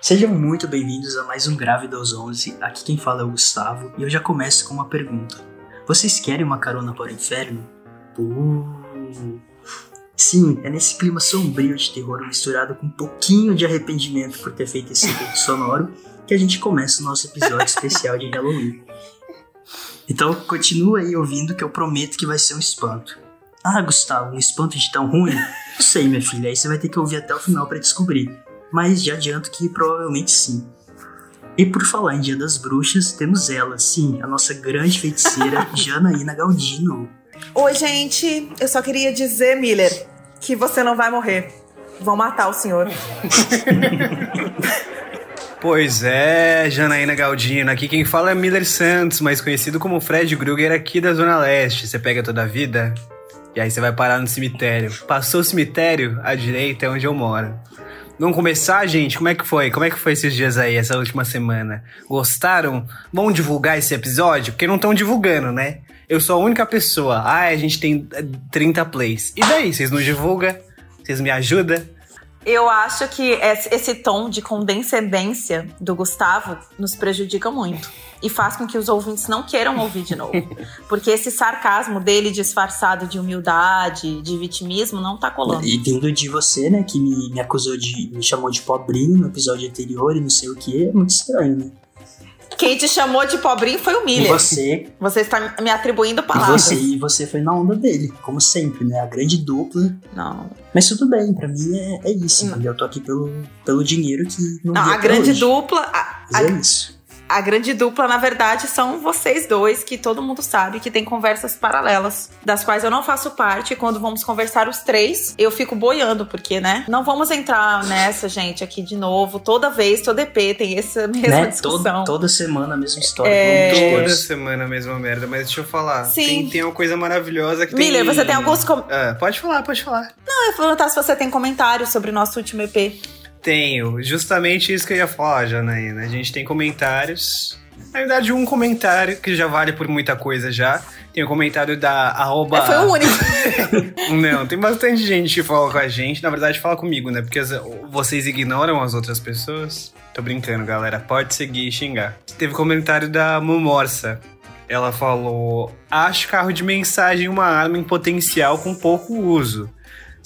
Sejam muito bem-vindos a mais um Grávida aos 11. Aqui quem fala é o Gustavo e eu já começo com uma pergunta. Vocês querem uma carona para o inferno? Uh. Sim, é nesse clima sombrio de terror misturado com um pouquinho de arrependimento por ter feito esse efeito sonoro que a gente começa o nosso episódio especial de Halloween. Então continua aí ouvindo que eu prometo que vai ser um espanto. Ah, Gustavo, um espanto de tão ruim? Não sei, minha filha, aí você vai ter que ouvir até o final para descobrir. Mas já adianto que provavelmente sim. E por falar em Dia das Bruxas, temos ela, sim, a nossa grande feiticeira Janaína Galdino. Oi, gente. Eu só queria dizer, Miller, que você não vai morrer. Vão matar o senhor. Pois é, Janaína Galdino. Aqui quem fala é Miller Santos, mais conhecido como Fred Krueger aqui da Zona Leste. Você pega toda a vida e aí você vai parar no cemitério. Passou o cemitério, à direita é onde eu moro. Vamos começar, gente? Como é que foi? Como é que foi esses dias aí, essa última semana? Gostaram? Vão divulgar esse episódio? Porque não estão divulgando, né? Eu sou a única pessoa. Ah, a gente tem 30 plays. E daí? Vocês não divulgam? Vocês me ajudam? Eu acho que esse tom de condescendência do Gustavo nos prejudica muito. E faz com que os ouvintes não queiram ouvir de novo. Porque esse sarcasmo dele disfarçado de humildade, de vitimismo, não tá colando. E vindo de você, né, que me, me acusou de. me chamou de pobrinho no episódio anterior e não sei o que, é muito estranho, né? Quem te chamou de pobrinho foi o Miller. E você. Você está me atribuindo palavras. E você, e você foi na onda dele, como sempre, né? A grande dupla. Não. Mas tudo bem, pra mim é, é isso, não. entendeu? Eu tô aqui pelo, pelo dinheiro que não Não, a grande hoje. dupla. A, Mas é isso a grande dupla, na verdade, são vocês dois, que todo mundo sabe que tem conversas paralelas, das quais eu não faço parte. E quando vamos conversar os três, eu fico boiando, porque, né? Não vamos entrar nessa, gente, aqui de novo. Toda vez, todo EP tem essa mesma né? discussão. Toda, toda semana a mesma história. É... Toda semana a mesma merda, mas deixa eu falar. Sim. Tem, tem uma coisa maravilhosa que Miller, tem... você tem alguns... Com... Ah, pode falar, pode falar. Não, eu ia perguntar se você tem comentários sobre o nosso último EP. Tenho, justamente isso que eu ia falar, Janaína. A gente tem comentários na verdade, um comentário que já vale por muita coisa já. Tem o um comentário da arroba... É, foi o único. Não, tem bastante gente que fala com a gente. Na verdade, fala comigo, né? Porque vocês ignoram as outras pessoas. Tô brincando, galera. Pode seguir e xingar. Teve comentário da Mumorsa. Ela falou: Acho carro de mensagem uma arma em potencial com pouco uso.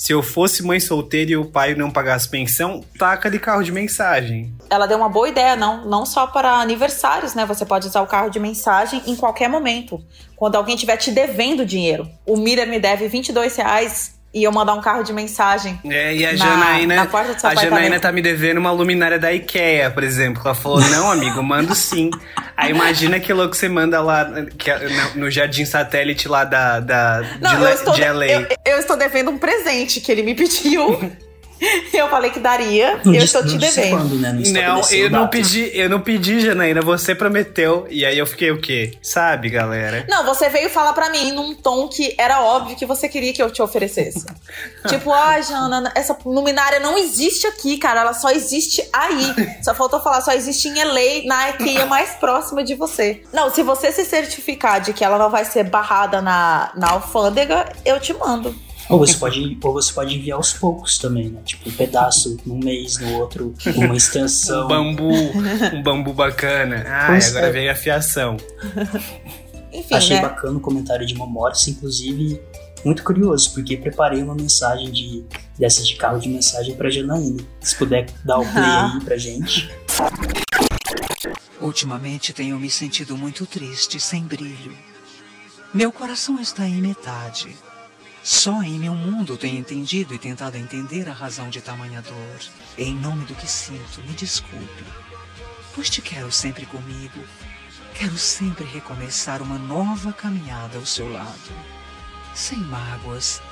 Se eu fosse mãe solteira e o pai não pagasse pensão, taca de carro de mensagem. Ela deu uma boa ideia, não, não só para aniversários, né? Você pode usar o carro de mensagem em qualquer momento. Quando alguém estiver te devendo dinheiro. O Miller me deve 22 reais e eu mandar um carro de mensagem. É, e a na, Janaína. Na porta do seu a Janaína tá me devendo uma luminária da IKEA, por exemplo. Ela falou: não, amigo, mando sim. Aí imagina que louco você manda lá que, no, no jardim satélite lá da, da não, de, eu estou, de LA. Eu, eu estou devendo um presente que ele me pediu. Eu falei que daria, não eu estou te devendo. Quando, né? Não, não eu não pedi, eu não pedi, Janaína, você prometeu. E aí eu fiquei o quê? Sabe, galera? Não, você veio falar para mim num tom que era óbvio que você queria que eu te oferecesse. tipo, ah, Jana, essa luminária não existe aqui, cara, ela só existe aí. Só faltou falar, só existe em LA, na IKEA mais próxima de você. Não, se você se certificar de que ela não vai ser barrada na, na alfândega, eu te mando. Ou você pode, ou você pode enviar aos poucos também, né? Tipo, um pedaço num mês, no outro, uma extensão. um bambu, um bambu bacana. Ai, agora é. veio a fiação. Enfim, Achei né? bacana o comentário de Momorse, inclusive muito curioso, porque preparei uma mensagem de dessas de carro de mensagem pra Janaína. Se puder dar o play aí pra gente. Ultimamente tenho me sentido muito triste, sem brilho. Meu coração está em metade. Só em meu mundo tenho entendido e tentado entender a razão de tamanha dor. Em nome do que sinto, me desculpe. Pois te quero sempre comigo. Quero sempre recomeçar uma nova caminhada ao seu lado. Sem mágoas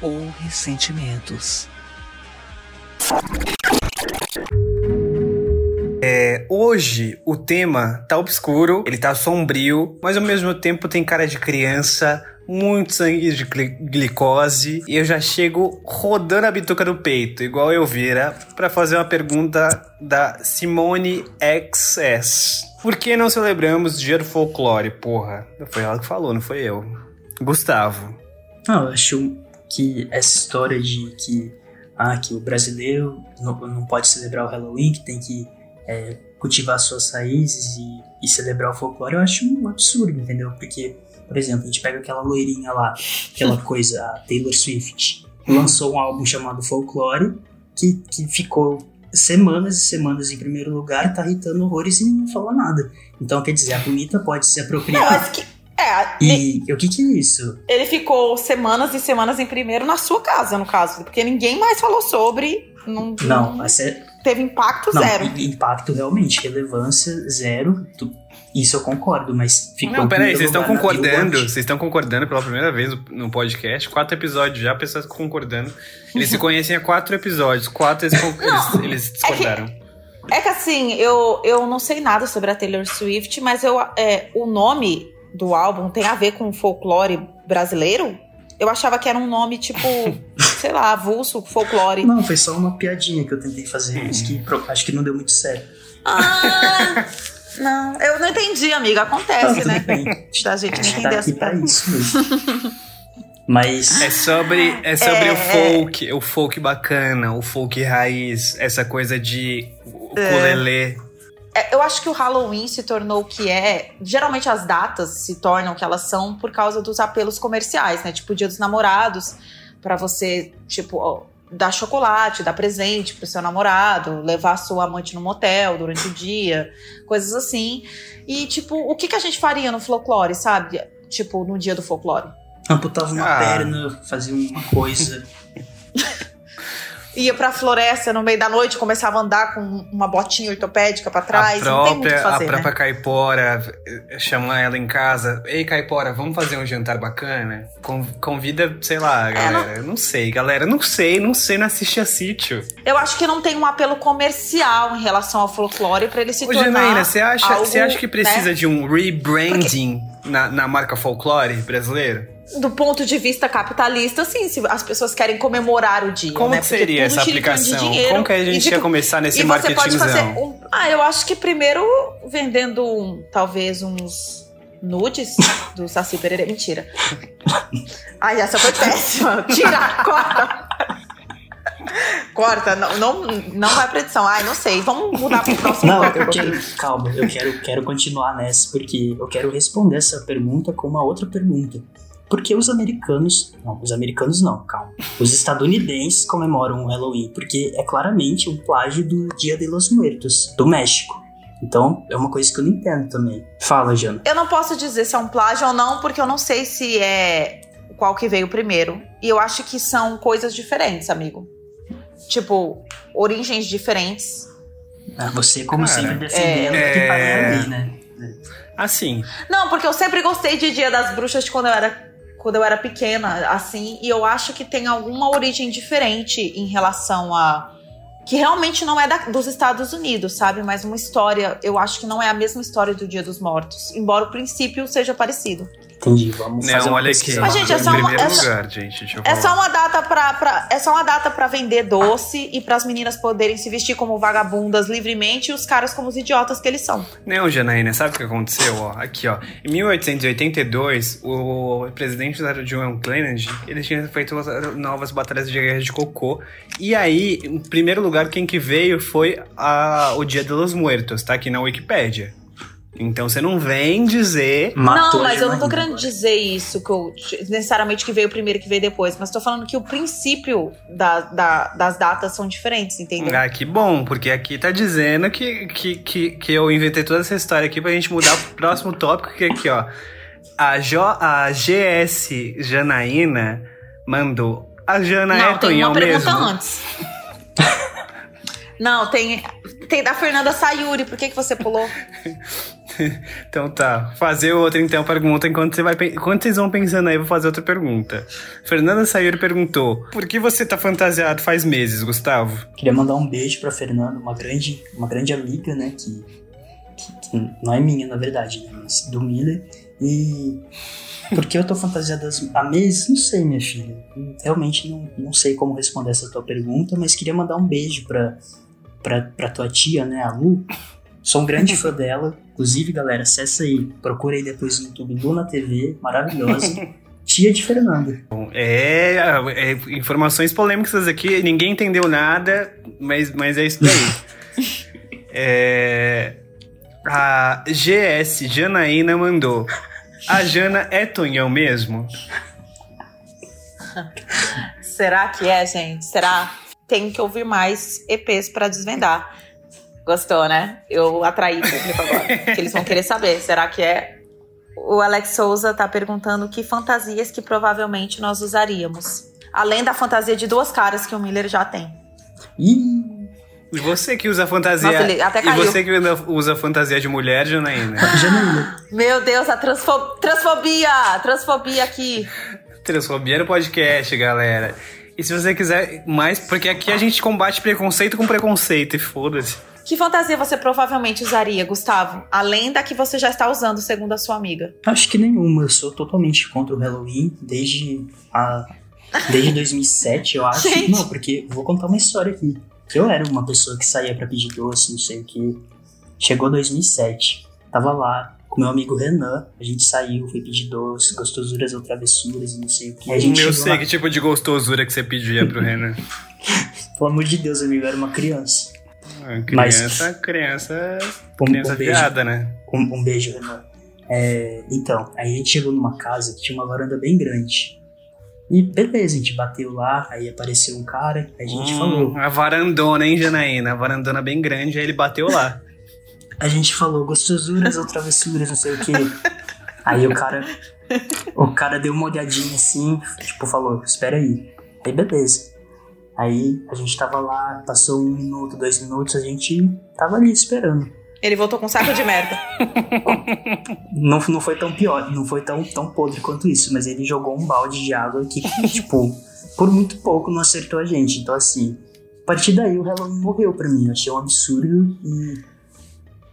ou ressentimentos. É, hoje o tema tá obscuro, ele tá sombrio, mas ao mesmo tempo tem cara de criança, muito sangue de glicose e eu já chego rodando a bituca do peito, igual eu vira, para fazer uma pergunta da Simone XS. Por que não celebramos Dia do Folclore, porra? Foi ela que falou, não foi eu. Gustavo. Ah, eu acho que essa história de que ah, que o brasileiro não, não pode celebrar o Halloween, que tem que é, cultivar suas raízes e, e celebrar o folclore, eu acho um absurdo, entendeu? Porque, por exemplo, a gente pega aquela loirinha lá, aquela coisa, a Taylor Swift, lançou um álbum chamado Folklore, que, que ficou semanas e semanas em primeiro lugar, tá irritando horrores e não falou nada. Então, quer dizer, a bonita pode se Não, apropriar. mas que. É, E o que que é isso? ele ficou semanas e semanas em primeiro na sua casa, no caso. Porque ninguém mais falou sobre. Não, Não, mas é, teve impacto não, zero. impacto realmente, relevância zero. tu- isso eu concordo, mas ficou Não, peraí, vocês estão concordando, vocês estão concordando pela primeira vez no- podcast, quatro episódios já, pessoas concordando. Eles se conhecem há quatro episódios, quatro eles, eles, eles discordaram. É que assim, eu, eu não sei nada sobre a Taylor Swift, mas eu, é, o nome do álbum tem a ver com o folclore brasileiro? Eu achava que era um nome tipo, sei lá, avulso, folclore. Não, foi só uma piadinha que eu tentei fazer, mas que acho que não deu muito certo. Ah! Não, eu não entendi, amiga. Acontece, né? bem. Da gente A não gente entender tá aqui pra isso mesmo. Mas É sobre, é sobre É, o folk, o folk bacana, o folk raiz, essa coisa de ukulele. É, eu acho que o Halloween se tornou o que é. Geralmente as datas se tornam o que elas são por causa dos apelos comerciais, né? Tipo o Dia dos Namorados, pra você, tipo, ó, dar chocolate, dar presente pro seu namorado, levar sua amante no motel durante o dia, coisas assim. E, tipo, o que, que a gente faria no folclore, sabe? Tipo, no dia do folclore. amputava uma Ah. perna, fazia uma coisa. Ia pra floresta no meio da noite, começava a andar com uma botinha ortopédica pra trás. a não tem muito o própria, fazer, a própria né? Caipora, chamar ela em casa. Ei, Caipora, vamos fazer um jantar bacana? Con- convida, sei lá, galera. não... sei, galera. Não sei, não sei, não assisti a sítio. Eu acho que não tem um apelo comercial em relação ao folclore pra ele se Ô, tornar. Janaína, você acha, algo, acha que precisa né? de um rebranding na, na marca folclore brasileiro? Do ponto de vista capitalista, sim, se as pessoas querem comemorar o dia. Como né? seria essa aplicação? dinheiro Como que a gente ia começar nesse E você pode fazer um. Ah, eu acho que primeiro vendendo um, talvez uns nudes do Saci Pereira. Mentira. Ai, essa foi péssima. Tira, corta. Corta, não, não, não vai pra edição. Ai, não sei. Vamos mudar pro próximo Não, eu quero. Calma, eu quero, quero continuar nessa, porque eu quero responder essa pergunta com uma outra pergunta. Por que os americanos. Não, os americanos não, calma. Os estadunidenses comemoram o Halloween, porque é claramente um plágio do Dia de los Muertos, do México. Então, é uma coisa que eu não entendo também. Fala, Jana. Eu não posso dizer se é um plágio ou não, porque eu não sei se é qual que veio primeiro. E eu acho que são coisas diferentes, amigo. Tipo, origens diferentes. Ah, Você, como Cara, sempre, defendendo é- que tá nem ali, né? Assim, Não, porque eu sempre gostei de Dia das Bruxas de quando eu era quando eu era pequena, assim, e eu acho que tem alguma origem diferente em relação a que realmente não é da- dos Estados Unidos, sabe? Mas uma história, eu acho que não é a mesma história do Dia dos Mortos, embora o princípio seja parecido. Entendi, vamos fazer não, uma olha aqui. Mas, gente, é só uma- é lugar, gente, É só uma data pra, pra- é só uma data para vender doce e para as meninas poderem se vestir como vagabundas livremente e os caras como os idiotas que eles são. Não, Janaína, sabe o que aconteceu? Ó, aqui, ó. Em 1882, o presidente da John Kennedy, ele tinha feito as novas batalhas de guerra de cocô. E aí, em primeiro lugar, quem que veio foi a, o Dia de los Muertos, tá aqui na Wikipédia. Então você não vem dizer... Matou não, mas eu não tô querendo agora. dizer isso, que eu, necessariamente que veio primeiro que veio depois, mas tô falando que o princípio da- da- das datas são diferentes, entendeu? Ah, que bom, porque aqui tá dizendo que, que, que, que eu inventei toda essa história aqui pra gente mudar pro próximo tópico, que é aqui, ó. A, jo, a GS Janaína mandou. A Jana é não, tem Tonhão uma pergunta mesmo? antes. não, tem, tem da Fernanda Sayuri, por que, que você pulou? Então tá, fazer outra então pergunta enquanto você vai enquanto vocês vão pensando aí, eu vou fazer outra pergunta. Fernanda Sayuri perguntou: "Por que você tá fantasiado faz meses, Gustavo?" Queria mandar um beijo pra Fernanda, uma grande, uma grande amiga, né? Que, que, que não é minha, na verdade, né? Mas do Miller. E. Por que eu tô fantasiada há meses? Não sei, minha filha. Realmente não, não sei como responder essa tua pergunta, mas queria mandar um beijo pra, pra tua tia, né, a Lu. Sou um grande fã dela. Inclusive, galera, acessa aí, procura aí depois no YouTube Luna TV, maravilhosa. tia de Fernanda. É, é, informações polêmicas aqui, ninguém entendeu nada, mas, mas é isso daí. é, a GS Janaína mandou. A Jana é Tonhão mesmo? Será que é, gente? Será? Tem que ouvir mais EPs pra desvendar. Gostou, né? Eu atraí o público agora. que eles vão querer saber. Será que é? O Alex Souza tá perguntando que fantasias que provavelmente nós usaríamos. Além da fantasia de duas caras que o Miller já tem. Ih, E você que usa fantasia. Nossa, ele até e caiu. você que usa- usa fantasia de mulher, Janaína? Janaína. Meu Deus, a transfo- transfobia! Transfobia aqui. Transfobia no podcast, galera. E se você quiser mais, porque aqui a gente combate preconceito com preconceito, e foda-se. Que fantasia você provavelmente usaria, Gustavo? Além da que você já está usando, segundo a sua amiga. Acho que nenhuma. Eu sou totalmente contra o Halloween desde a desde 2007, eu acho. Gente. Não, porque vou contar uma história aqui. Eu era uma pessoa que saía pra pedir doce, não sei o que. Chegou 2007, tava lá com meu amigo Renan. A gente saiu, foi pedir doce, gostosuras ou travessuras e não sei o que. A gente Eu sei lá- que tipo de gostosura que você pedia pro Renan. Pelo amor de Deus, amigo, eu era uma criança. Ah, Mas- Criança, criança, Um, criança um viada, né? um, um beijo, Renan. É, então, aí a gente chegou numa casa que tinha uma varanda bem grande. E beleza, a gente bateu lá, aí apareceu um cara, aí a gente Hum, falou. A varandona, hein, Janaína? A varandona bem grande, aí ele bateu lá. A gente falou gostosuras ou travessuras, não sei o que. Aí o cara. O cara deu uma olhadinha assim, tipo, falou, espera aí. Aí beleza. Aí a gente tava lá, passou um minuto, dois minutos, a gente tava ali esperando. Ele voltou com um saco de merda. Não, não foi tão pior, não foi tão, tão podre quanto isso, mas ele jogou um balde de água que, tipo, por muito pouco não acertou a gente. Então, assim, a partir daí o Halloween morreu pra mim. Eu achei um absurdo e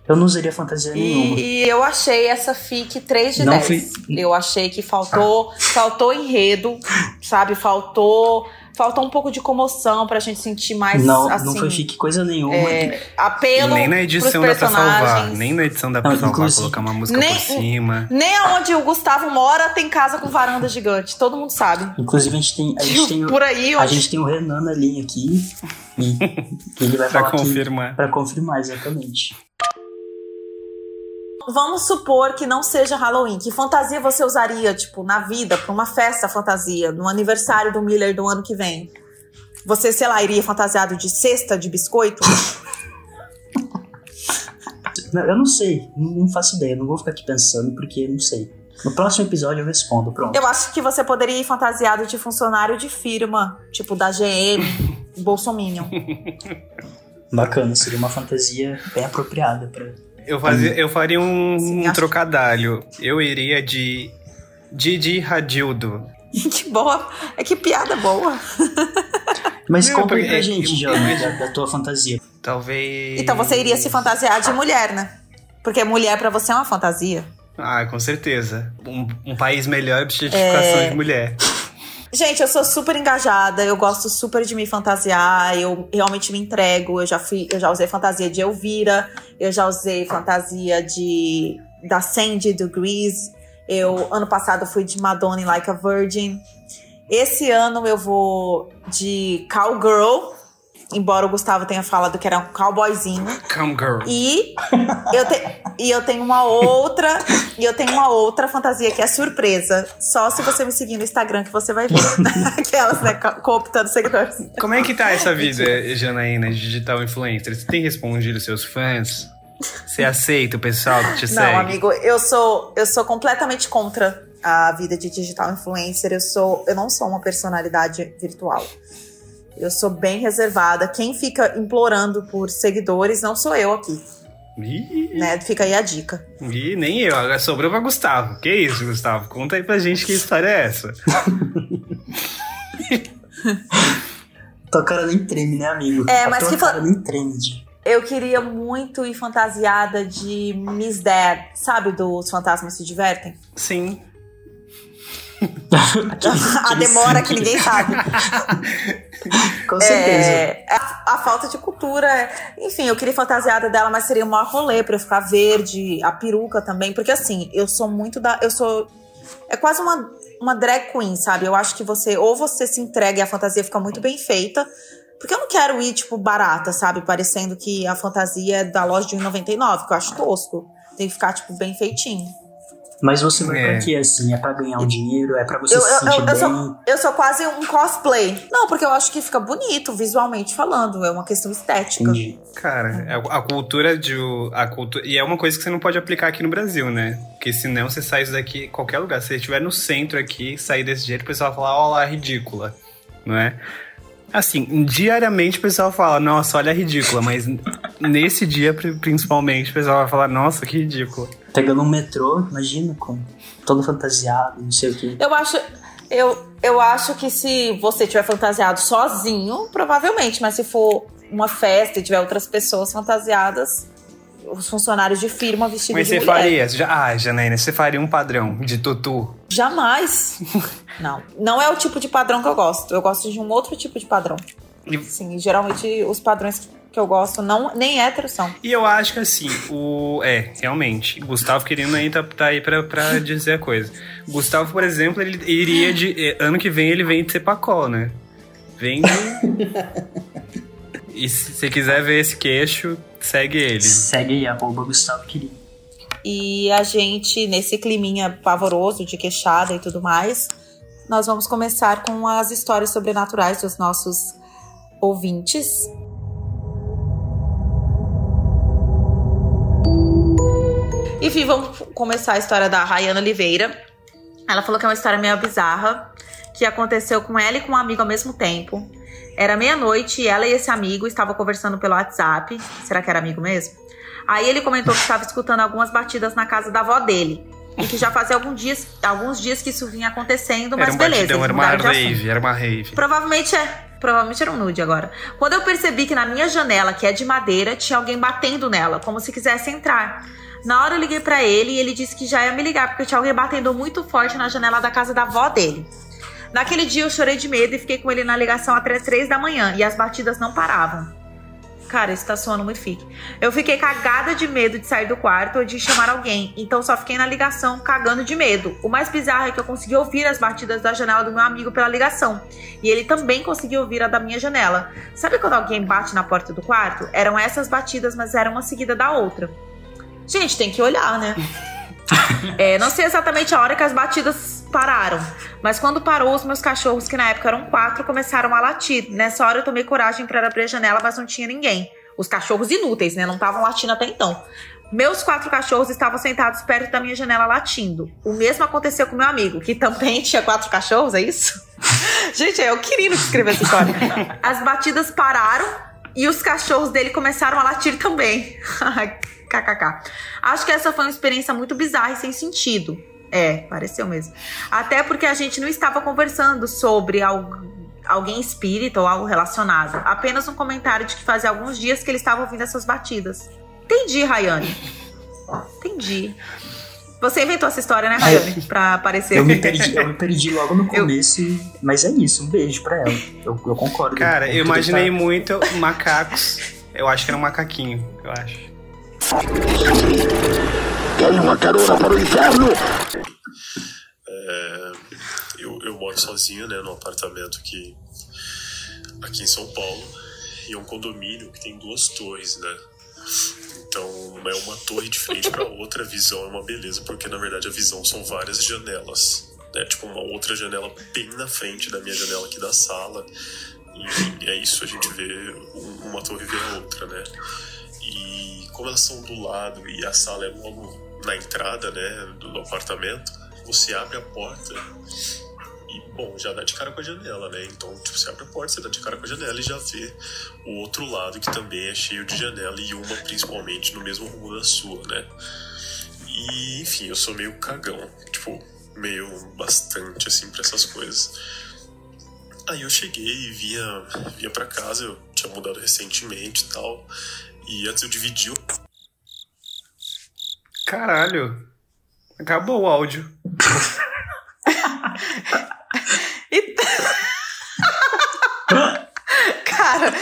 eu não usaria fantasia nenhuma. E, eu achei essa fic 3 de Não 10. fui- Eu achei que faltou, faltou enredo, sabe? Faltou, faltou um pouco de comoção pra gente sentir mais não, assim. não foi fique coisa nenhuma. é, apelo nem na edição dá pra salvar. Nem na edição dá pra Não, salvar, inclusive- colocar uma música Nem- por cima. Nem aonde o Gustavo mora tem casa com varanda gigante. Todo mundo sabe. Inclusive, a gente tem, a gente tem, o- Por aí, a onde gente tem o Renan na linha aqui e ele vai Pra falar que- confirmar. pra confirmar, exatamente. Vamos supor que não seja Halloween. Que fantasia você usaria, tipo, na vida, pra uma festa fantasia, no aniversário do Miller do ano que vem? Você, sei lá, iria fantasiado de cesta de biscoito? Não, Eu não sei, não faço ideia, não vou ficar aqui pensando porque eu não sei. No próximo episódio eu respondo, pronto. Eu acho que você poderia ir fantasiado de funcionário de firma, tipo da GM, Bolsominion. Bacana, seria uma fantasia bem apropriada pra. Eu, fazia, eu faria um, Sim, um trocadalho. Eu iria de Didi Radildo. que boa. É que piada boa. Mas Não, porque- pra gente, Jana, da, da tua fantasia. Talvez. Então você iria se fantasiar de mulher, né? Porque mulher pra você é uma fantasia. Ah, com certeza. Um, um país melhor de certificação É. de mulher. Gente, eu sou super engajada, eu gosto super de me fantasiar, eu realmente me entrego. Eu já fui, eu já usei fantasia de Elvira, eu já usei fantasia de da Sandy do Grease. Eu ano passado fui de Madonna Like a Virgin. Esse ano eu vou de Cowgirl, embora o Gustavo tenha falado que era um cowboyzinho. Come girl. E eu, te- e eu tenho uma outra. E eu tenho uma outra fantasia que é surpresa. Só se você me seguir no Instagram que você vai ver. Aquelas, né? co- Cooptando seguidores. Como é que tá essa vida, Janaína, de digital influencer? Você tem respondido seus fãs? Você aceita o pessoal que te segue? Não, amigo, eu sou, eu sou completamente contra a vida de digital influencer. Eu sou, eu não sou uma personalidade virtual. Eu sou bem reservada. Quem fica implorando por seguidores não sou eu aqui, Ih, né? Fica aí a dica. ih, nem eu. Agora sobrou pra Gustavo. Que isso, Gustavo? Conta aí pra gente que história é essa. Tua cara nem treme, né, amigo? É, A mas que fa- cara nem treme. Eu queria muito ir fantasiada de Miss Dad, sabe? Dos Fantasmas Se Divertem. Sim. a demora que ninguém sabe. Com certeza. É, a, a falta de cultura. Enfim, eu queria fantasiada dela, mas seria o maior rolê pra eu ficar verde, a peruca também. Porque assim, eu sou muito da. Eu sou. É quase uma. uma drag queen, sabe? Eu acho que você, ou você se entrega e a fantasia fica muito bem feita, porque eu não quero ir, tipo, barata, sabe? Parecendo que a fantasia é da loja de 1,99, que eu acho tosco. Tem que ficar, tipo, bem feitinho. Mas você vai É. pra quê, assim? É pra ganhar um dinheiro? É pra você Eu, se eu, sentir eu, bem? eu, sou, eu sou quase um cosplay. Não, porque eu acho que fica bonito, visualmente falando. É uma questão estética. Entendi. Cara, a, a cultura de. A cultura, e é uma coisa que você não pode aplicar aqui no Brasil, né? Porque senão você sai isso daqui qualquer lugar. Se você estiver no centro aqui, sair desse jeito, o pessoal vai falar, ó lá, ridícula. Não é? Assim, diariamente o pessoal fala, nossa, olha a ridícula, mas nesse dia, pri- principalmente, o pessoal vai falar, nossa, que ridícula. Pegando um metrô, imagina, com todo fantasiado, não sei o quê. Eu acho. Eu, eu acho que se você tiver fantasiado sozinho, provavelmente, mas se for uma festa e tiver outras pessoas fantasiadas, os funcionários de firma vestidos Mas de você mulher. faria, já, ah, Janaína, você faria um padrão de tutu. Jamais. não. Não é o tipo de padrão que eu gosto. Eu gosto de um outro tipo de padrão. E- Sim, geralmente os padrões que eu gosto não nem héteros são. E eu acho que assim, o. É, realmente. Gustavo querendo aí tá, tá aí pra, pra dizer a coisa. Gustavo, por exemplo, ele iria de. eh, Ano que vem ele vem de Cepacol, né? Vem de. e se você quiser ver esse queixo, segue ele. Segue aí, arroba Gustavo Querido. E a gente, nesse climinha pavoroso de queixada e tudo mais, nós vamos começar com as histórias sobrenaturais dos nossos ouvintes. Enfim, vamos começar a história da Rayana Oliveira. Ela falou que é uma história meio bizarra, que aconteceu com ela e com um amigo ao mesmo tempo. Era meia-noite e ela e esse amigo estavam conversando pelo WhatsApp. Será que era amigo mesmo? Aí ele comentou que estava escutando algumas batidas na casa da avó dele. E que já fazia alguns dias, alguns dias que isso vinha acontecendo, mas Era um beleza. batidão, era uma rave, era uma rave. Provavelmente é. Provavelmente era um nude agora. Quando eu percebi que na minha janela, que é de madeira, tinha alguém batendo nela, como se quisesse entrar. Na hora eu liguei pra ele e ele disse que já ia me ligar, porque tinha alguém batendo muito forte na janela da casa da avó dele. Naquele dia eu chorei de medo e fiquei com ele na ligação até três da manhã e as batidas não paravam. Cara, isso tá soando muito fique. Eu fiquei cagada de medo de sair do quarto ou de chamar alguém, então só fiquei na ligação cagando de medo. O mais bizarro é que eu consegui ouvir as batidas da janela do meu amigo pela ligação. E ele também conseguiu ouvir a da minha janela. Sabe quando alguém bate na porta do quarto? Eram essas batidas, mas eram uma seguida da outra. Gente, tem que olhar, né? É, não sei exatamente a hora que as batidas pararam, mas quando parou, os meus cachorros, que na época eram quatro, começaram a latir. Nessa hora eu tomei coragem para abrir a janela, mas não tinha ninguém. Os cachorros inúteis, né? Não estavam latindo até então. Meus quatro cachorros estavam sentados perto da minha janela latindo. O mesmo aconteceu com meu amigo, que também tinha quatro cachorros, é isso? Gente, é o Quirino que escreveu essa história. As batidas pararam e os cachorros dele começaram a latir também. KKK. Acho que essa foi uma experiência muito bizarra e sem sentido. É, pareceu mesmo. Até porque a gente não estava conversando sobre algo, alguém espírita ou algo relacionado. Apenas um comentário de que fazia alguns dias que ele estava ouvindo essas batidas. Entendi, Rayane. Entendi. Você inventou essa história, né, Rayane? Pra aparecer. Eu me perdi, eu me perdi logo no Eu- começo, e- mas é isso, um beijo pra ela. Eu, eu concordo. Cara, com eu imaginei tá- muito macacos. Eu acho que era um macaquinho, eu acho. Quer uma carona para o inferno? É, eu, eu moro sozinho, né, num apartamento aqui, aqui em São Paulo. E é um condomínio que tem duas torres, né? Então é uma torre de frente para outra, a visão é uma beleza, porque na verdade a visão são várias janelas. Né? Tipo, uma outra janela bem na frente da minha janela aqui da sala. Enfim, é isso, a gente vê um- uma torre vê a outra, né? Como elas são do lado e a sala é logo na entrada, né, do, do apartamento, você abre a porta e, bom, já dá de cara com a janela, né? Então, tipo, você abre a porta, você dá de cara com a janela e já vê o outro lado que também é cheio de janela e uma principalmente no mesmo rumo da sua, né? E, enfim, eu sou meio cagão, tipo, meio bastante assim pra essas coisas. Aí eu cheguei e vinha, vinha pra casa, eu tinha mudado recentemente e tal. E antes eu dividi o Caralho. Acabou o áudio. E- Cara,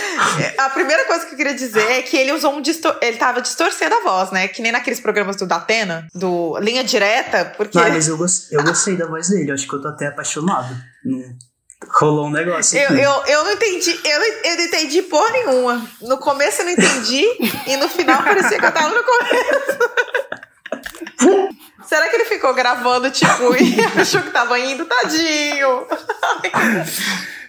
A primeira coisa que eu queria dizer é que ele usou um distor... ele tava distorcendo a voz, né? Que nem naqueles programas do Datena, do Linha Direta, porque. Não, mas eu, gost- eu gostei da voz dele, eu acho que eu tô até apaixonado. Não- Rolou um negócio. Eu, aqui. eu, eu não entendi, eu, eu não entendi porra nenhuma. No começo eu não entendi, e no final parecia que eu tava no começo. Será que ele ficou gravando, tipo, e achou que tava indo? Tadinho!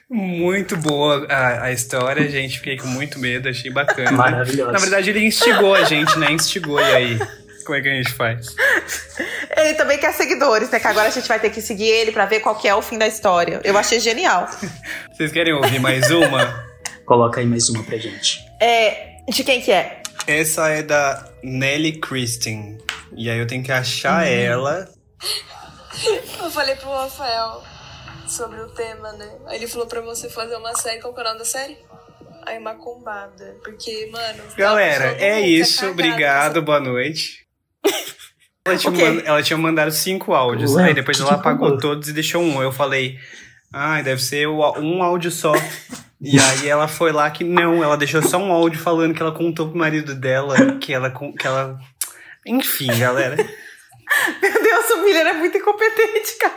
Muito boa a, a história, gente. Fiquei com muito medo, achei bacana. Maravilhoso. Na verdade, ele instigou a gente, né? Instigou, e aí? Como é que a gente faz? Ele também quer seguidores, né? Que agora a gente vai ter que seguir ele pra ver qual que é o fim da história. Eu achei genial. Vocês querem ouvir mais uma? Coloca aí mais uma pra gente. É, de quem que é? Essa é da Nelly Christine. E aí eu tenho que achar ela. Eu falei pro Rafael sobre o tema, né? Aí ele falou pra você fazer uma série. Qual é o nome da série? Aí Macumbada. Porque, mano. Galera, todo é isso. tá Obrigado, boa noite. Ela tinha, O quê? man- ela tinha mandado cinco áudios, Ué, aí depois que ela que apagou falou? todos e deixou um. Eu falei, ai, deve ser um áudio só. E aí ela foi lá que não, ela deixou só um áudio falando que ela contou pro marido dela que ela. Que ela... Enfim, galera. Meu Deus, o Miller é muito incompetente, cara.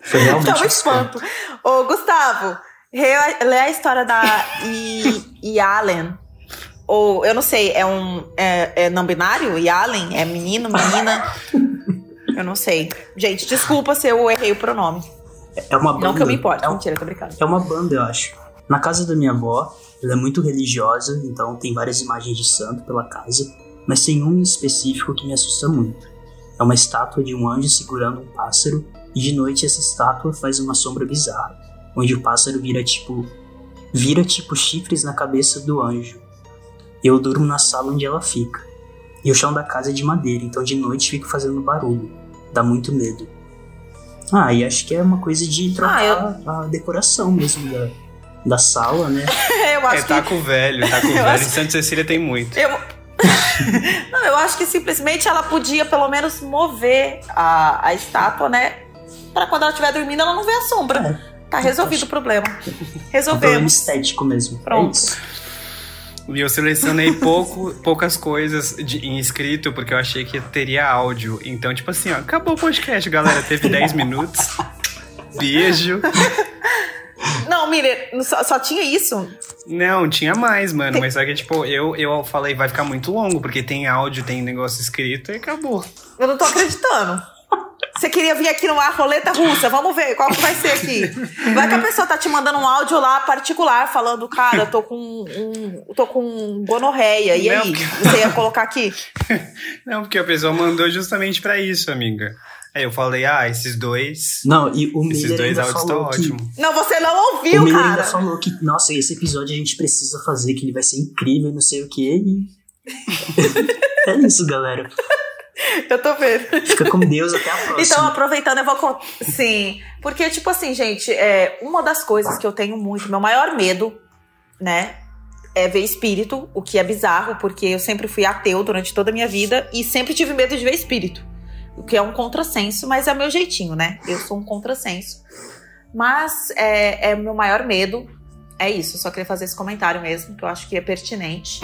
Foi realmente espanto. Ô, Gustavo, lê a história da I, Yalen. Ou, eu não sei, é um. É, é não binário? Yalen? É menino, menina? Eu não sei. Gente, desculpa se eu errei o pronome. É uma banda. Não que eu me importe. É, um- Mentira, tô brincando. é uma banda, eu acho. Na casa da minha avó, ela é muito religiosa, então tem várias imagens de santo pela casa, mas tem um em específico que me assusta muito. É uma estátua de um anjo segurando um pássaro, e de noite essa estátua faz uma sombra bizarra, onde o pássaro vira tipo. vira tipo chifres na cabeça do anjo. Eu durmo na sala onde ela fica. E o chão da casa é de madeira, então de noite fico fazendo barulho. Dá muito medo. Ah, e acho que é uma coisa de trocar a decoração mesmo da, da sala, né? Eu É acho que. taco velho, taco Eu velho. acho- Em Santa Cecília tem muito. Eu... Não, eu acho que simplesmente ela podia pelo menos mover a, a estátua, né? Pra quando ela estiver dormindo, ela não vê a sombra. Tá resolvido o problema. É um problema Resolvemos. estético mesmo. Pronto. É isso. E eu selecionei pouco, poucas coisas de, em escrito, porque eu achei que teria áudio. Então, tipo assim, ó, acabou o podcast, galera. Teve 10 minutos. Beijo. Não, Miller, só, só tinha isso. Não, tinha mais, mano. Mas só que, tipo, eu, eu falei, vai ficar muito longo, porque tem áudio, tem negócio escrito e acabou. Eu não tô acreditando. Você queria vir aqui numa roleta russa? Vamos ver qual que vai ser aqui. Vai que a pessoa tá te mandando um áudio lá particular falando, cara, eu tô com um, tô com gonorreia. E Não, aí? porque- Você ia colocar aqui? Não, porque a pessoa mandou justamente pra isso, amiga. Aí eu falei, ah, esses dois. Não, e o Esses Miller dois ainda áudios falou estão que... ótimos. Não, você não O ouviu, Miller ainda cara. falou que, nossa, esse episódio a gente precisa fazer, que ele vai ser incrível e não sei o quê. E... é isso, galera. Eu tô vendo. Fica com Deus até a próxima. Então, aproveitando, eu vou. Sim. Porque, tipo assim, gente, é, uma das coisas que eu tenho muito, meu maior medo, né? É ver espírito, o que é bizarro, porque eu sempre fui ateu durante toda a minha vida e sempre tive medo de ver espírito. O que é um contrassenso, mas é o meu jeitinho, né? Eu sou um contrassenso. Mas é, é o meu maior medo. É isso, só queria fazer esse comentário mesmo, que eu acho que é pertinente.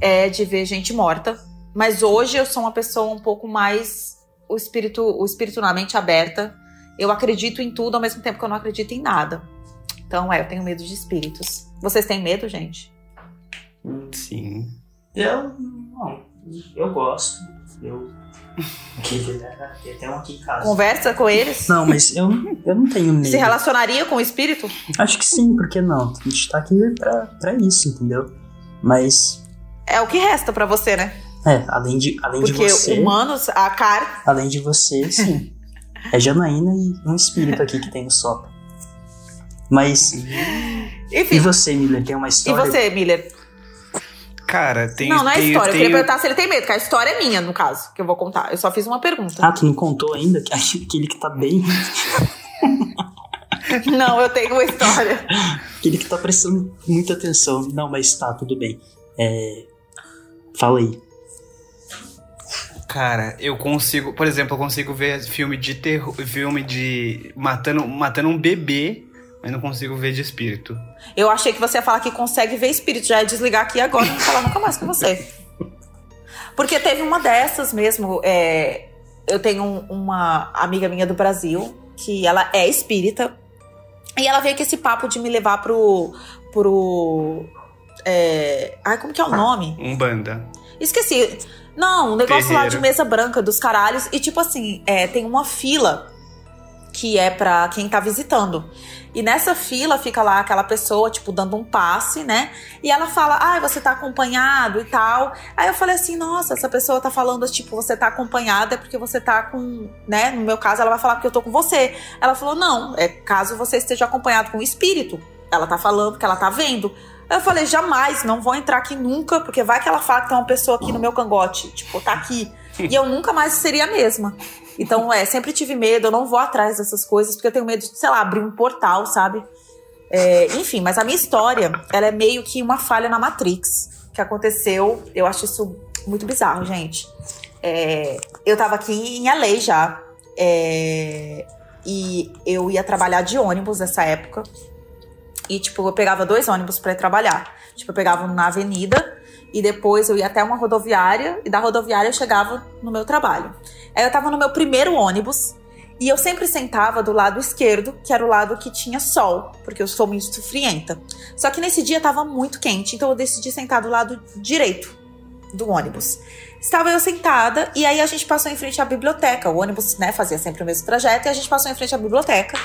É de ver gente morta. Mas hoje eu sou uma pessoa um pouco mais o espírito, o espírito na mente aberta. Eu acredito em tudo ao mesmo tempo que eu não acredito em nada. Então, é, eu tenho medo de espíritos. Vocês têm medo, gente? Sim. Eu, não, eu gosto. Eu. Tem um aqui em casa. Conversa com eles? Não, mas eu, eu não tenho medo. Se relacionaria com o espírito? Acho que sim, por que não? A gente tá aqui pra, pra isso, entendeu? Mas, É o que resta pra você, né? É, além de, além de Porque você. humanos, a carne. Além de você, sim. É Janaína e um espírito aqui que tem no sopa. Mas. Enfim. E você, Miller, tem uma E história? você, Miller? Cara, tem. não, não é tem, história. Eu tem- queria perguntar se ele tem medo, porque a história é minha, no caso, que eu vou contar. Eu só fiz uma pergunta. Ah, tu não contou ainda? Que- Aquele que tá bem. Não, eu tenho uma história. Aquele que tá prestando muita atenção. Não, mas tá, tudo bem. É. Fala aí. Cara, eu consigo, por exemplo, eu consigo ver filme de terror, filme de matando, matando um bebê mas não consigo ver de espírito. Eu achei que você ia falar que consegue ver espírito. Já ia desligar aqui agora e não falar nunca mais com você. Porque teve uma dessas mesmo. é, eu tenho um- uma amiga minha do Brasil que ela é espírita. E ela veio com esse papo de me levar pro. pro. É, ai, como que é o nome? Umbanda. Esqueci. Não, um negócio lá de mesa branca dos caralhos. E tipo assim, é, tem uma fila que é pra quem tá visitando. E nessa fila fica lá aquela pessoa, tipo, dando um passe, né? E ela fala, ah, você tá acompanhado e tal. Aí eu falei assim, nossa, essa pessoa tá falando, tipo, você tá acompanhada é porque você tá com, né? No meu caso, ela vai falar porque eu tô com você. Ela falou, não, é caso você esteja acompanhado com o espírito. Ela tá falando que ela tá vendo. Eu falei, jamais, não vou entrar aqui nunca, porque vai que ela fala que tem uma pessoa aqui no meu cangote. Tipo, tá aqui. E eu nunca mais seria a mesma. Então, é, sempre tive medo, eu não vou atrás dessas coisas, porque eu tenho medo de, sei lá, abrir um portal, sabe? É, enfim, mas a minha história, ela é meio que uma falha na Matrix que aconteceu. Eu acho isso muito bizarro, gente. É, eu tava aqui em LA já. é, e eu ia trabalhar de ônibus nessa época. E, tipo, eu pegava dois ônibus pra ir trabalhar. Tipo, eu pegava um na avenida e depois eu ia até uma rodoviária e da rodoviária eu chegava no meu trabalho. Aí eu tava no meu primeiro ônibus e eu sempre sentava do lado esquerdo, que era o lado que tinha sol, porque eu sou muito frienta. Só que nesse dia tava muito quente, então eu decidi sentar do lado direito do ônibus. Estava eu sentada e aí a gente passou em frente à biblioteca. O ônibus, né, fazia sempre o mesmo trajeto e a gente passou em frente à biblioteca.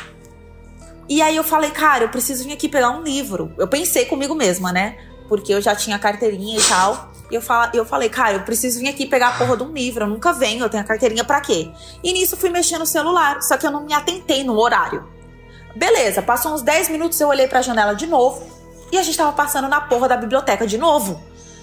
E aí eu falei, cara, eu preciso vir aqui pegar um livro. Eu pensei comigo mesma, né? Porque eu já tinha carteirinha e tal. E eu, fala, eu falei, cara, eu preciso vir aqui pegar a porra de um livro. Eu nunca venho, eu tenho a carteirinha pra quê? E nisso fui mexer no celular, só que eu não me atentei no horário. Beleza, passou uns 10 minutos, eu olhei pra janela de novo. E a gente tava passando na porra da biblioteca de novo.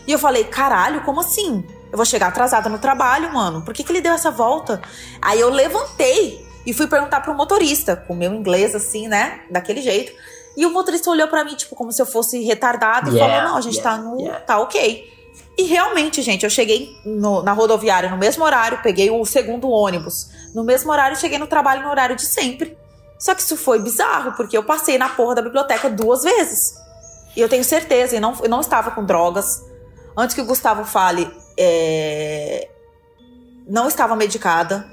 E eu falei, caralho, como assim? Eu vou chegar atrasada no trabalho, mano. Por que, que ele deu essa volta? Aí eu levantei e fui perguntar pro motorista, com o meu inglês assim, né? Daquele jeito. E o motorista olhou pra mim, tipo, como se eu fosse retardado e Yeah, falou: não, a gente yeah, tá no. yeah. tá ok. E realmente, gente, eu cheguei no- na rodoviária no mesmo horário, peguei o segundo ônibus no mesmo horário e cheguei no trabalho no horário de sempre. Só que isso foi bizarro, porque eu passei na porra da biblioteca duas vezes. E eu tenho certeza, e não, eu não estava com drogas. Antes que o Gustavo fale, é, não estava medicada.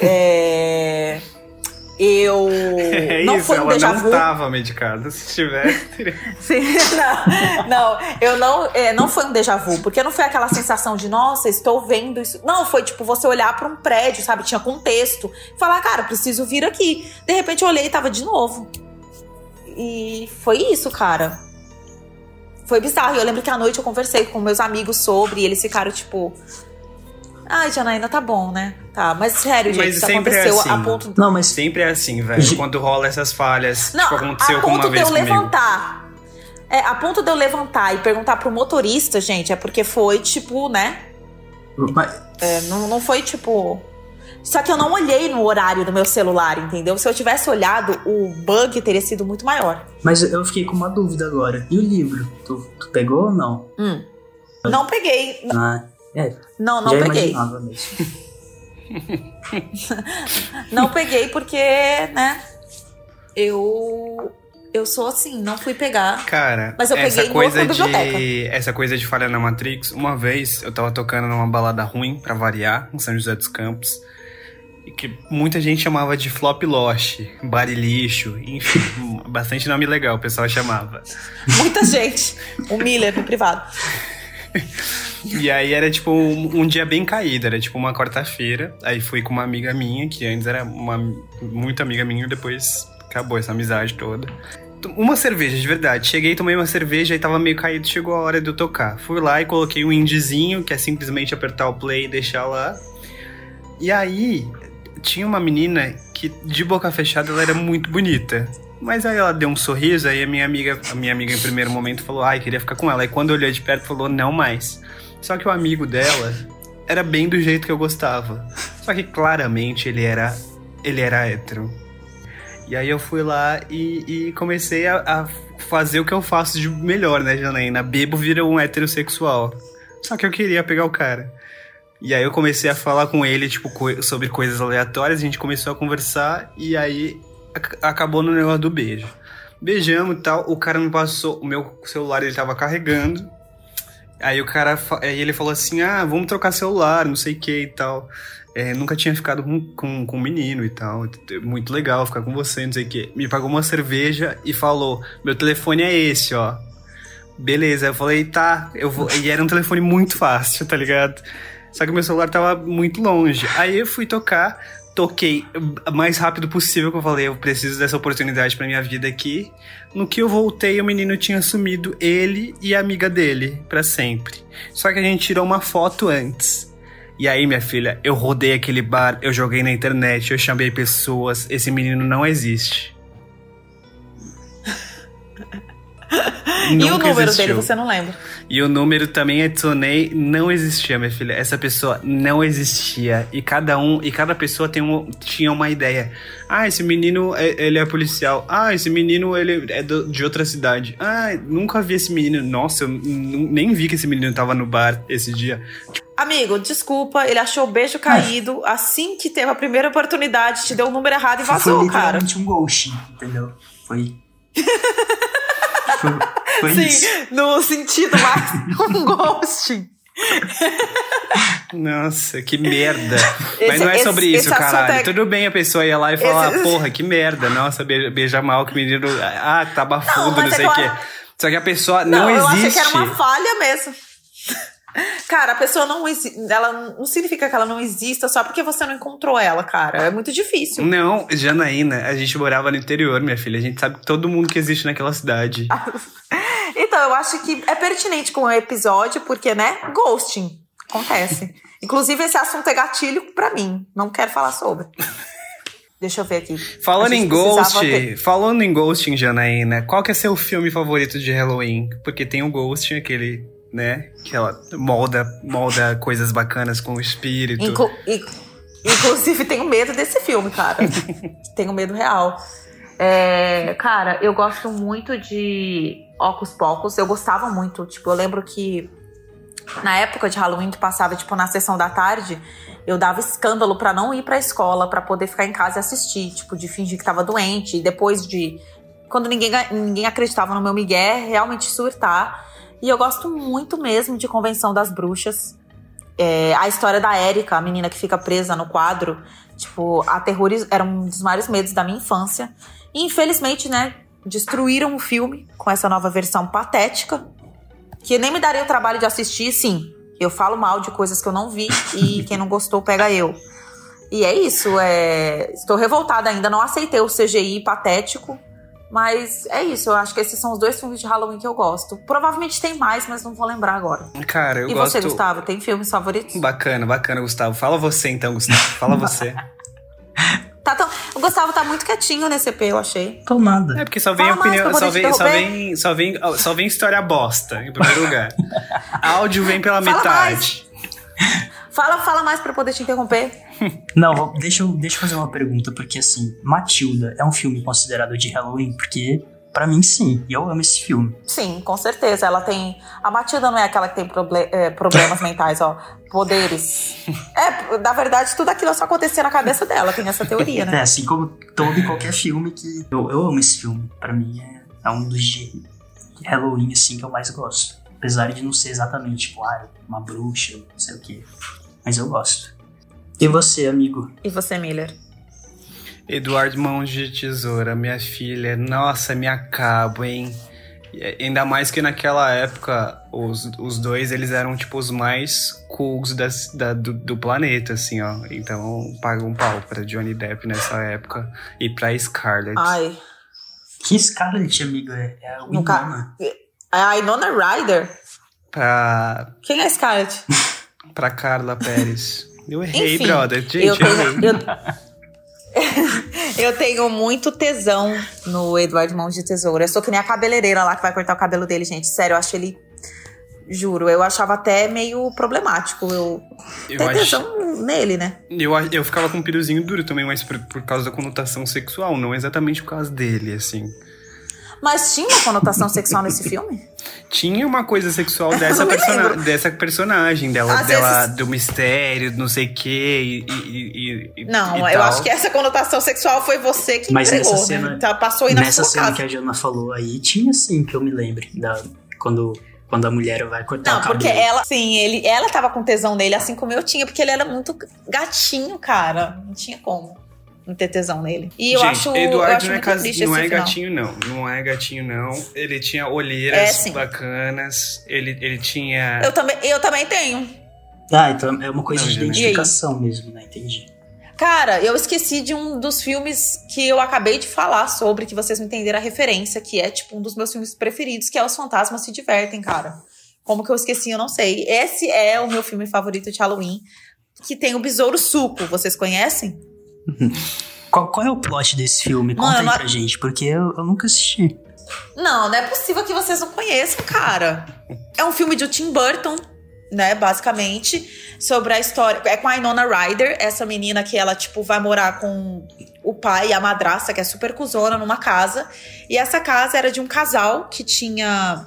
É, Eu. É não isso, foi um ela déjà não vu. tava medicada. Se tivesse, teria... Sim, não, não, eu não, é, não foi um déjà vu, porque não foi aquela sensação de, nossa, estou vendo isso. Não, foi tipo você olhar para um prédio, sabe? Tinha contexto. Falar, cara, preciso vir aqui. De repente eu olhei e tava de novo. E foi isso, cara. Foi bizarro. E eu lembro que à noite eu conversei com meus amigos sobre, e eles ficaram tipo. Ai, Janaína, tá bom, né? Tá, mas sério, gente, Mas isso sempre é aconteceu assim. a ponto Não, mas Sempre é assim, velho. Quando rola essas falhas, Não, tipo, aconteceu a com uma ponto de eu comigo. levantar. É, a ponto de eu levantar e perguntar pro motorista, gente, é porque foi tipo, né? mas- É, não, não foi tipo. Só que eu não olhei no horário do meu celular, entendeu? Se eu tivesse olhado, o bug teria sido muito maior. Mas eu fiquei com uma dúvida agora. E o livro? Tu, tu pegou ou não? Hum. Não peguei. Ah, é, Não, não peguei. Não peguei porque, né? Eu. Eu sou assim, não fui pegar. Cara, Mas eu essa peguei no coisa de essa coisa de falha na Matrix, uma vez eu tava tocando numa balada ruim pra variar, em São José dos Campos, e que muita gente chamava de flop lost, barilixo, enfim, bastante nome legal o pessoal chamava. Muita gente. O Miller no privado. E aí era tipo um, um dia bem caído, era tipo uma quarta-feira. Aí fui com uma amiga minha, que antes era uma muito amiga minha, e depois acabou essa amizade toda. Uma cerveja, de verdade. Cheguei, tomei uma cerveja e tava meio caído, chegou a hora de eu tocar. Fui lá e coloquei um indizinho, que é simplesmente apertar o play e deixar lá. E aí, tinha uma menina que, de boca fechada, ela era muito bonita. Mas aí ela deu um sorriso, aí a minha amiga, a minha amiga em primeiro momento falou, ai, queria ficar com ela. Aí quando olhou de perto, falou, não mais. Só que o amigo dela era bem do jeito que eu gostava. Só que claramente ele era, ele era hétero. E aí eu fui lá e, e comecei a, a fazer o que eu faço de melhor, né, Janaína? Bebo vira um heterossexual. Só que eu queria pegar o cara. E aí eu comecei a falar com ele, tipo, coi- sobre coisas aleatórias, a gente começou a conversar, e aí acabou no negócio do beijo. Beijamos e tal, o cara me passou, o meu celular ele tava carregando. Aí o cara, aí ele falou assim, ah, vamos trocar celular, não sei o que e tal. É, nunca tinha ficado com, com, com um menino e tal. Muito legal ficar com você, não sei o que. Me pagou uma cerveja e falou, meu telefone é esse, ó. Beleza, eu falei, tá, eu vou. E era um telefone muito fácil, tá ligado? Só que meu celular tava muito longe. Aí eu fui tocar, toquei o mais rápido possível, que eu falei, eu preciso dessa oportunidade pra minha vida aqui. No que eu voltei, o menino tinha sumido, ele e a amiga dele, pra sempre. Só que a gente tirou uma foto antes. E aí, minha filha, eu rodei aquele bar, eu joguei na internet, eu chamei pessoas, esse menino não existe. e o número existiu. dele, você não lembra? E o número também adicionei, não existia, minha filha. Essa pessoa não existia. E cada um, e cada pessoa tem um, tinha uma ideia. Ah, esse menino, é- ele é policial. Ah, esse menino, ele é do- de outra cidade. Ah, nunca vi esse menino. Nossa, eu nem vi que esse menino tava no bar esse dia. Amigo, desculpa, ele achou o beijo caído assim que teve a primeira oportunidade, te deu o número errado e Foi vazou, cara. literalmente um ghost, entendeu? Foi. foi foi isso. Sim, no sentido mais um ghosting. Nossa, que merda. Esse- Mas não é esse- sobre isso, caralho. é- Tudo bem a pessoa ia lá e falar, Esse- porra, que merda. Nossa, beija, beija mal, que menino. Ah, tá bafudo, Não, não, é sei o que quê. eu- Só que a pessoa não, eu achei existe. que era uma falha mesmo. Cara, a pessoa não. Ela não significa que ela não exista só porque você não encontrou ela, cara. É muito difícil. Não, Janaína, a gente morava no interior, minha filha. A gente sabe todo mundo que existe naquela cidade. Então, eu acho que é pertinente com o episódio, porque, né? Ghosting. Acontece. Inclusive, esse assunto é gatilho pra mim. Não quero falar sobre. Deixa eu ver aqui. Falando em Ghost, ter- falando em Ghosting, Janaína, qual que é seu filme favorito de Halloween? Porque tem o Ghosting, aquele, né? Que ela molda, molda coisas bacanas com o espírito. Inclu- in- inclusive, tenho medo desse filme, cara. tenho medo real. É, cara, eu gosto muito de Ocus Pocus. Eu gostava muito. Tipo, eu lembro que na época de Halloween, que passava, tipo, na sessão da tarde, eu dava escândalo pra não ir pra escola, pra poder ficar em casa e assistir. Tipo, de fingir que tava doente. E depois de. Quando ninguém, ninguém acreditava no meu migué, realmente surtar. E eu gosto muito mesmo de Convenção das Bruxas. É, a história da Érica, a menina que fica presa no quadro, tipo, aterroriz... era um dos maiores medos da minha infância. E infelizmente, né, destruíram o filme com essa nova versão patética, que nem me daria o trabalho de assistir, sim. Eu falo mal de coisas que eu não vi e quem não gostou pega eu. E é isso, é... estou revoltada ainda, não aceitei o CGI patético. Mas é isso, eu acho que esses são os dois filmes de Halloween que eu gosto. Provavelmente tem mais, mas não vou lembrar agora. Cara, eu e gosto. você, Gustavo, tem filmes favoritos? Bacana, bacana, Gustavo. Fala você então, Gustavo. Fala você. Tá tão... O Gustavo tá muito quietinho nesse EP, eu achei. Tô nada. É porque só vem Fala mais opinião, pra só vem, só vem, só vem, só vem história bosta, em primeiro lugar. Áudio vem pela Fala metade. Fala, fala mais pra eu poder te interromper. Não, vou- deixa eu, deixa eu fazer uma pergunta, porque assim, Matilda é um filme considerado de Halloween? Porque, pra mim, sim, e eu amo esse filme. Sim, com certeza. Ela tem. A Matilda não é aquela que tem proble- é, problemas mentais, ó. Poderes. É, na verdade, tudo aquilo só acontecia na cabeça dela, tem essa teoria, É, né? assim como todo e qualquer filme que. Eu, eu amo esse filme. Pra mim, é, é um dos de de Halloween, assim, que eu mais gosto. Apesar de não ser exatamente, tipo, ah, uma bruxa, não sei o quê. Mas eu gosto. E você, amigo? E você, Miller? Eduardo Mãos de Tesoura, minha filha, nossa, me acabo, hein? E Ainda mais que naquela época, os, os dois, eles eram, tipo, os mais cools das, da, do, do planeta, assim, ó. Então, paga um pau pra Johnny Depp nessa época e pra Scarlett. Ai. Que Scarlett, amigo? É, é a Nunca- Winona. A Inona Ryder? Pra, Quem é Scarlett? pra Carla Pérez. Eu errei, Enfim, brother. Gente, eu tenho, errei. eu... eu tenho muito tesão no Eduardo Mãos de Tesoura. Eu sou que nem a cabeleireira lá que vai cortar o cabelo dele, gente. Sério, eu acho ele. Juro, eu achava até meio problemático. Eu Eu tesão nele, né? Eu, eu ficava com um piruzinho duro também, mas por, por causa da conotação sexual, não exatamente por causa dele, assim. Mas tinha uma conotação sexual nesse filme? Tinha uma coisa sexual dessa, não persona- dessa personagem dela, Às dela vezes- do mistério, não sei o quê. E, e- e- Não, e eu tal. acho que essa conotação sexual foi você que Mas entregou, nessa né? cena- Então, passou aí na Nessa sua cena casa. que a Jana falou aí, tinha sim, que eu me lembre. Da, quando, quando a mulher vai cortar Não, o cabelo. porque ela, sim, ele, ela tava com tesão nele, assim como eu tinha, porque ele era muito gatinho, cara. Não tinha como não ter tesão nele. E eu Gente, acho, eu Eduardo acho não é, muito cas- triste não esse é final. gatinho, não. Não é gatinho, não. Ele tinha olheiras É, bacanas. Ele, ele tinha. Eu também, eu também tenho. Ah, então é uma coisa Não, de identificação mesmo, né? Entendi. Cara, eu esqueci de um dos filmes que eu acabei de falar sobre, que vocês me entenderam a referência, que é tipo um dos meus filmes preferidos, que é Os Fantasmas Se Divertem, cara. Como que eu esqueci, eu não sei. Esse é o meu filme favorito de Halloween, que tem o Besouro Suco. Vocês conhecem? Qual, qual é o plot desse filme? Conta Mano, aí pra gente, porque eu, eu nunca assisti. Não, não é possível que vocês não conheçam, cara. É um filme de Tim Burton, né, basicamente, sobre a história. É com a Inona Ryder, essa menina que ela, tipo, vai morar com o pai e a madrasta, que é super cuzona, numa casa. E essa casa era de um casal que tinha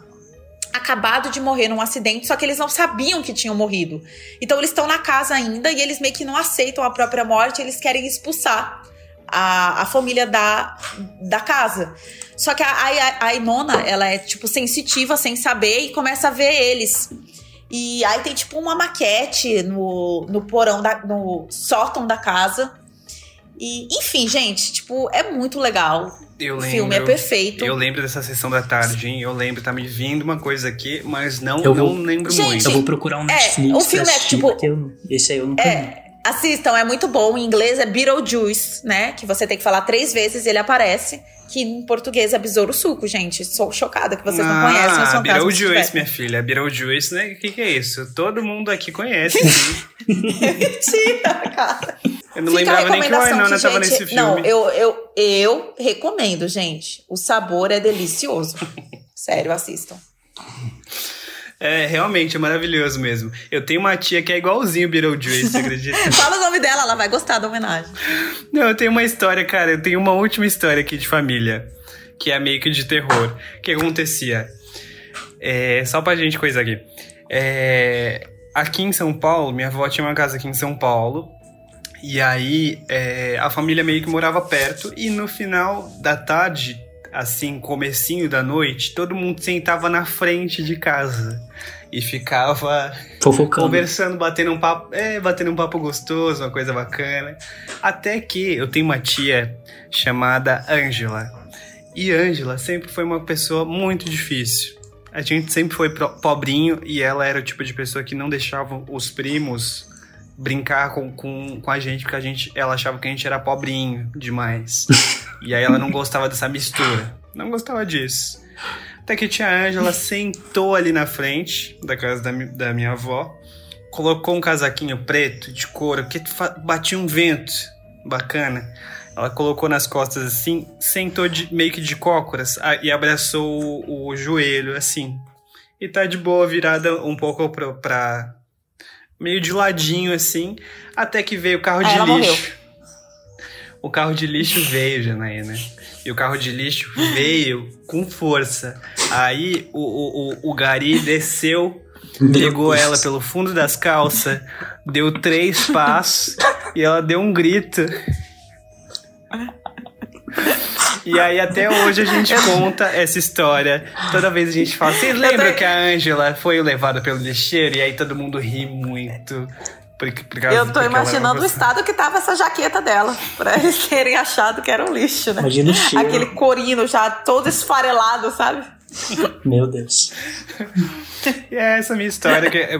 acabado de morrer num acidente, só que eles não sabiam que tinham morrido. Então eles estão na casa ainda e eles meio que não aceitam a própria morte, eles querem expulsar a, a família da, da casa. Só que a, a, a Inona, ela é, tipo, sensitiva, sem saber, e começa a ver eles. E aí tem, tipo, uma maquete no, no porão, da, no sótão da casa. E, enfim, gente, tipo, é muito legal. Eu o lembro. filme é perfeito. Eu lembro dessa sessão da tarde, hein? Eu lembro, tá me vindo uma coisa aqui, mas não, Eu não vou- lembro Gente, muito. Eu vou procurar um Netflix o filme pra é, tipo- eu- esse aí eu nunca vi. É, assistam, é muito bom. Em inglês é Beetlejuice, né? Que você tem que falar três vezes e ele aparece. Que em português é Besouro Suco, gente. Sou chocada que vocês não conhecem os Ah, fantasmas. Beetlejuice, minha filha. Beetlejuice, né? O que, que é isso? Todo mundo aqui conhece. Mentira, cara. Eu não Fica lembrava nem que o recomendação Ainona que, tava gente, nesse filme. Não, eu, eu, eu recomendo, gente. O sabor é delicioso. Sério, assistam. É, realmente, é maravilhoso mesmo. Eu tenho uma tia que é igualzinho o Beetlejuice, você acredita? Fala o nome dela, ela vai gostar da homenagem. Não, eu tenho uma história, cara. Eu tenho uma última história aqui de família. Que é meio que de terror. O que acontecia? É, só pra gente coisa aqui. É, aqui em São Paulo, minha avó tinha uma casa aqui em São Paulo. E aí, é, a família meio que morava perto. E no final da tarde, assim, comecinho da noite, todo mundo sentava na frente de casa. E ficava Fofocando. Conversando, batendo um papo, é, batendo um papo gostoso, uma coisa bacana. Até que eu tenho uma tia chamada Ângela. E Ângela sempre foi uma pessoa muito difícil. A gente sempre foi pobrinho e ela era o tipo de pessoa que não deixava os primos brincar com, com, com a gente, porque a gente, ela achava que a gente era pobrinho demais. e aí ela não gostava dessa mistura. Não gostava disso. Até que a tia Ângela sentou ali na frente da casa da, da minha avó, colocou um casaquinho preto de couro, que fa- batia um vento bacana. Ela colocou nas costas assim, sentou de- meio que de cócoras a- e abraçou o, o joelho assim. E tá de boa, virada um pouco pra, pra- meio de ladinho assim, até que veio o carro Aí de ela lixo. morreu. O carro de lixo veio, Janaína. E o carro de lixo veio com força. Aí o, o, o, o Gari desceu, pegou ela pelo fundo das calças, deu três passos e ela deu um grito. E aí até hoje a gente conta essa história. Toda vez a gente fala, vocês lembram tenho- que a Ângela foi levada pelo lixeiro? E aí todo mundo ri muito. Por, por causa- Eu tô imaginando o estado que tava essa jaqueta dela. Pra eles terem achado que era um lixo, né? Imagina o cheiro. Aquele corino já todo esfarelado, sabe? Meu Deus. E é essa minha história. Que, é,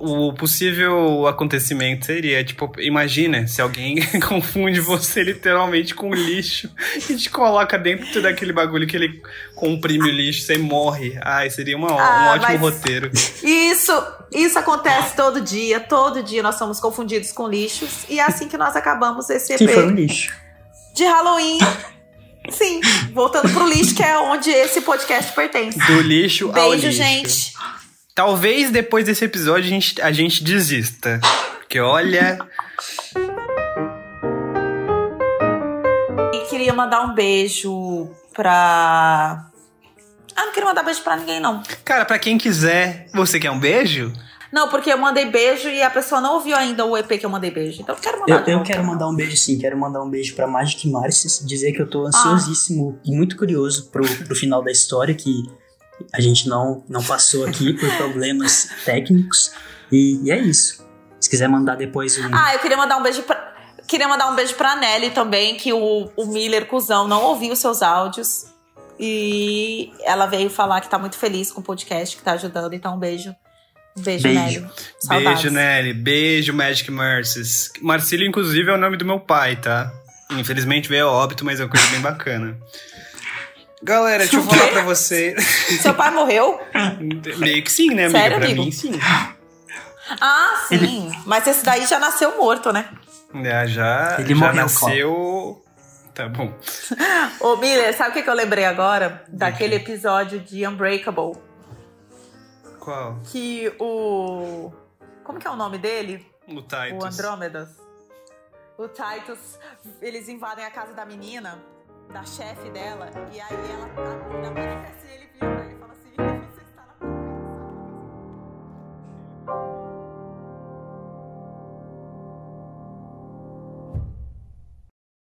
o possível acontecimento seria, tipo, imagina se alguém confunde você literalmente com lixo e te coloca dentro daquele bagulho que ele comprime o lixo, você morre. Ai, seria uma, ó- um Ah, ótimo roteiro. Isso, isso acontece todo dia. Todo dia nós somos confundidos com lixos. E é assim que nós acabamos esse Que foi um EP lixo. de Halloween. Sim, voltando pro lixo, que é onde esse podcast pertence. Do lixo ao Beijo, lixo. gente. Talvez depois desse episódio a gente, a gente desista. Porque olha. E queria mandar um beijo pra Ah, não queria mandar beijo pra ninguém, não. Cara, pra quem quiser, você quer um beijo? Não, porque eu mandei beijo e a pessoa não ouviu ainda o EP que eu mandei beijo. Então eu quero mandar. Eu, eu quero mandar um beijo sim, quero mandar um beijo pra Magic Marcis, dizer que eu tô ansiosíssimo e muito curioso pro, pro final da história, que a gente não, não passou aqui por problemas técnicos. E, e é isso. Se quiser mandar depois um. Ah, eu queria mandar um beijo pra. Queria mandar um beijo pra Nelly também, que o, o Miller, cuzão, não ouviu os seus áudios. E ela veio falar que tá muito feliz com o podcast, que tá ajudando. Então, um beijo. Beijo, Beijo. Nelly. Saudades. Beijo, Nelly. Beijo, Magic Mercies. Marcílio, inclusive, é o nome do meu pai, tá? Infelizmente veio a óbito, mas é uma coisa bem bacana. Galera, deixa eu falar pra você. Seu pai morreu? Meio que sim, né, amiga? Sério, pra amigo? mim, sim. Ah, sim. Mas esse daí já nasceu morto, né? Já, já, Ele já morreu, nasceu. Tá bom. Ô, Miller, sabe o que, que eu lembrei agora? Daquele episódio de Unbreakable. Qual? Que o. Como que é o nome dele? O O Titus. Andrômedas. O Titus, eles invadem a casa da menina, da chefe dela, e aí ela. A menina aparece e ele vira pra ele.